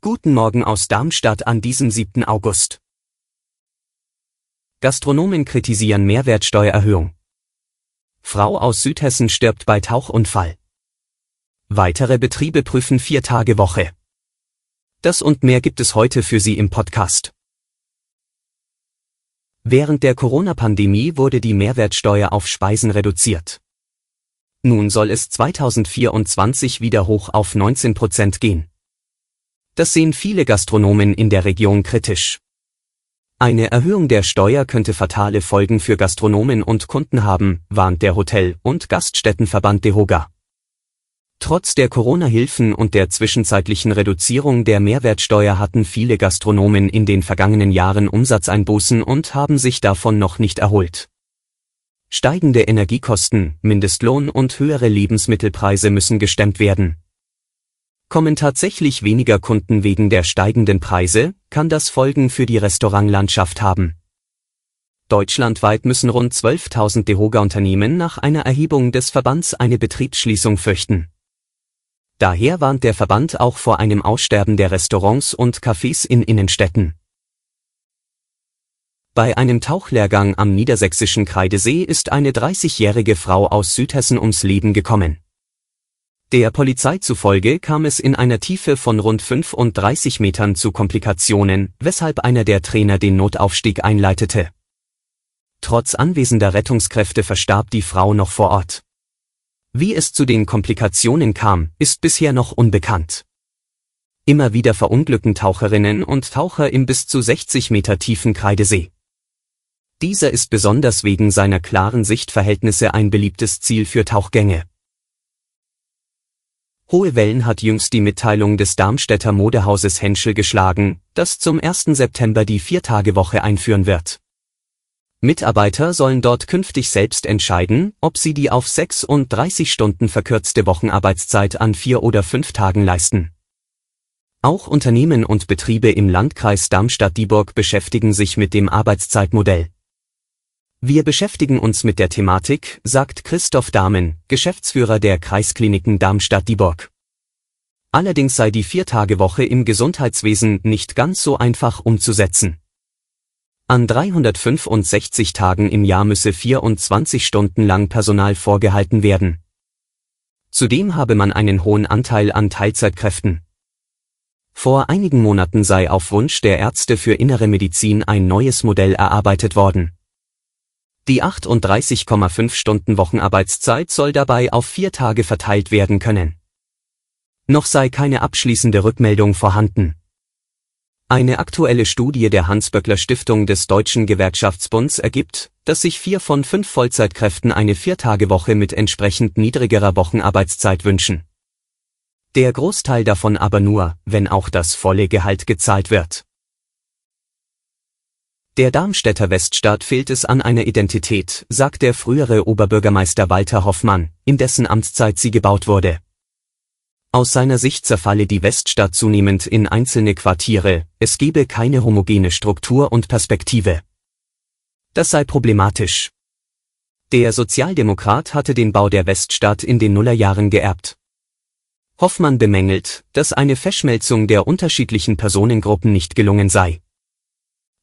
Guten Morgen aus Darmstadt an diesem 7. August. Gastronomen kritisieren Mehrwertsteuererhöhung. Frau aus Südhessen stirbt bei Tauchunfall. Weitere Betriebe prüfen vier Tage Woche. Das und mehr gibt es heute für Sie im Podcast. Während der Corona-Pandemie wurde die Mehrwertsteuer auf Speisen reduziert. Nun soll es 2024 wieder hoch auf 19 Prozent gehen. Das sehen viele Gastronomen in der Region kritisch. Eine Erhöhung der Steuer könnte fatale Folgen für Gastronomen und Kunden haben, warnt der Hotel- und Gaststättenverband DEHOGA. Trotz der Corona-Hilfen und der zwischenzeitlichen Reduzierung der Mehrwertsteuer hatten viele Gastronomen in den vergangenen Jahren Umsatzeinbußen und haben sich davon noch nicht erholt. Steigende Energiekosten, Mindestlohn und höhere Lebensmittelpreise müssen gestemmt werden. Kommen tatsächlich weniger Kunden wegen der steigenden Preise, kann das Folgen für die Restaurantlandschaft haben. Deutschlandweit müssen rund 12.000 Dehoga-Unternehmen nach einer Erhebung des Verbands eine Betriebsschließung fürchten. Daher warnt der Verband auch vor einem Aussterben der Restaurants und Cafés in Innenstädten. Bei einem Tauchlehrgang am niedersächsischen Kreidesee ist eine 30-jährige Frau aus Südhessen ums Leben gekommen. Der Polizei zufolge kam es in einer Tiefe von rund 35 Metern zu Komplikationen, weshalb einer der Trainer den Notaufstieg einleitete. Trotz anwesender Rettungskräfte verstarb die Frau noch vor Ort. Wie es zu den Komplikationen kam, ist bisher noch unbekannt. Immer wieder verunglücken Taucherinnen und Taucher im bis zu 60 Meter tiefen Kreidesee. Dieser ist besonders wegen seiner klaren Sichtverhältnisse ein beliebtes Ziel für Tauchgänge. Hohe Wellen hat jüngst die Mitteilung des Darmstädter Modehauses Henschel geschlagen, das zum 1. September die Viertagewoche einführen wird. Mitarbeiter sollen dort künftig selbst entscheiden, ob sie die auf 36 Stunden verkürzte Wochenarbeitszeit an vier oder fünf Tagen leisten. Auch Unternehmen und Betriebe im Landkreis Darmstadt-Dieburg beschäftigen sich mit dem Arbeitszeitmodell. Wir beschäftigen uns mit der Thematik, sagt Christoph Dahmen, Geschäftsführer der Kreiskliniken Darmstadt-Dieburg. Allerdings sei die Viertagewoche im Gesundheitswesen nicht ganz so einfach umzusetzen. An 365 Tagen im Jahr müsse 24 Stunden lang Personal vorgehalten werden. Zudem habe man einen hohen Anteil an Teilzeitkräften. Vor einigen Monaten sei auf Wunsch der Ärzte für innere Medizin ein neues Modell erarbeitet worden. Die 38,5 Stunden Wochenarbeitszeit soll dabei auf vier Tage verteilt werden können. Noch sei keine abschließende Rückmeldung vorhanden. Eine aktuelle Studie der Hans-Böckler Stiftung des Deutschen Gewerkschaftsbunds ergibt, dass sich vier von fünf Vollzeitkräften eine Viertagewoche mit entsprechend niedrigerer Wochenarbeitszeit wünschen. Der Großteil davon aber nur, wenn auch das volle Gehalt gezahlt wird. Der Darmstädter Weststadt fehlt es an einer Identität, sagt der frühere Oberbürgermeister Walter Hoffmann, in dessen Amtszeit sie gebaut wurde. Aus seiner Sicht zerfalle die Weststadt zunehmend in einzelne Quartiere, es gebe keine homogene Struktur und Perspektive. Das sei problematisch. Der Sozialdemokrat hatte den Bau der Weststadt in den Nullerjahren geerbt. Hoffmann bemängelt, dass eine Verschmelzung der unterschiedlichen Personengruppen nicht gelungen sei.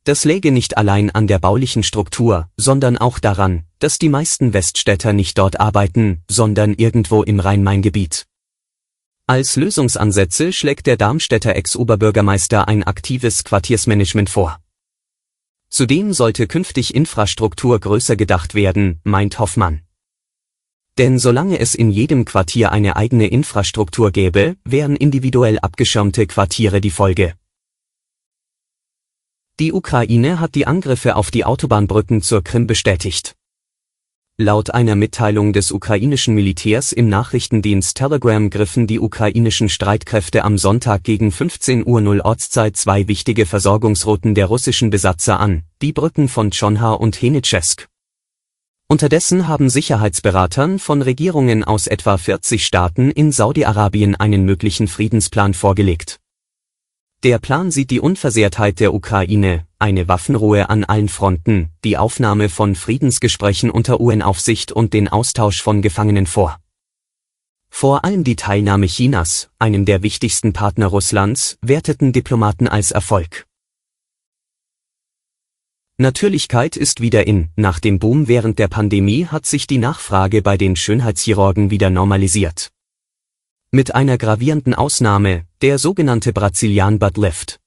Das läge nicht allein an der baulichen Struktur, sondern auch daran, dass die meisten Weststädter nicht dort arbeiten, sondern irgendwo im Rhein-Main-Gebiet. Als Lösungsansätze schlägt der Darmstädter Ex-Oberbürgermeister ein aktives Quartiersmanagement vor. Zudem sollte künftig Infrastruktur größer gedacht werden, meint Hoffmann. Denn solange es in jedem Quartier eine eigene Infrastruktur gäbe, wären individuell abgeschirmte Quartiere die Folge. Die Ukraine hat die Angriffe auf die Autobahnbrücken zur Krim bestätigt. Laut einer Mitteilung des ukrainischen Militärs im Nachrichtendienst Telegram griffen die ukrainischen Streitkräfte am Sonntag gegen 15.00 Uhr Ortszeit zwei wichtige Versorgungsrouten der russischen Besatzer an, die Brücken von Chonhar und Henitschesk. Unterdessen haben Sicherheitsberatern von Regierungen aus etwa 40 Staaten in Saudi-Arabien einen möglichen Friedensplan vorgelegt. Der Plan sieht die Unversehrtheit der Ukraine, eine Waffenruhe an allen Fronten, die Aufnahme von Friedensgesprächen unter UN-Aufsicht und den Austausch von Gefangenen vor. Vor allem die Teilnahme Chinas, einem der wichtigsten Partner Russlands, werteten Diplomaten als Erfolg. Natürlichkeit ist wieder in, nach dem Boom während der Pandemie hat sich die Nachfrage bei den Schönheitschirurgen wieder normalisiert. Mit einer gravierenden Ausnahme, der sogenannte Brazilian Butt Lift.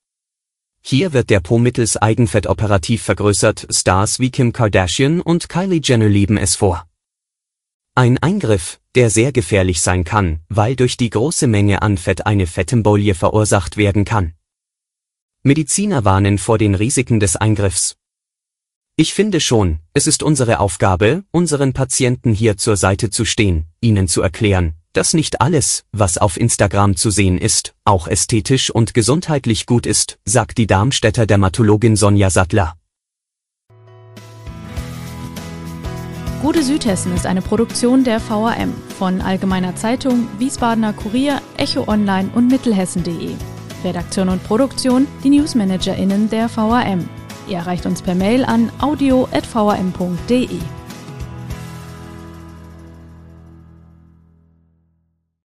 Hier wird der Po mittels Eigenfett operativ vergrößert, Stars wie Kim Kardashian und Kylie Jenner lieben es vor. Ein Eingriff, der sehr gefährlich sein kann, weil durch die große Menge an Fett eine Fettembolie verursacht werden kann. Mediziner warnen vor den Risiken des Eingriffs. Ich finde schon, es ist unsere Aufgabe, unseren Patienten hier zur Seite zu stehen, ihnen zu erklären, dass nicht alles, was auf Instagram zu sehen ist, auch ästhetisch und gesundheitlich gut ist, sagt die Darmstädter Dermatologin Sonja Sattler. Gute Südhessen ist eine Produktion der VAM von Allgemeiner Zeitung, Wiesbadener Kurier, Echo Online und Mittelhessen.de. Redaktion und Produktion die NewsmanagerInnen der VAM. Ihr erreicht uns per Mail an audio.vam.de.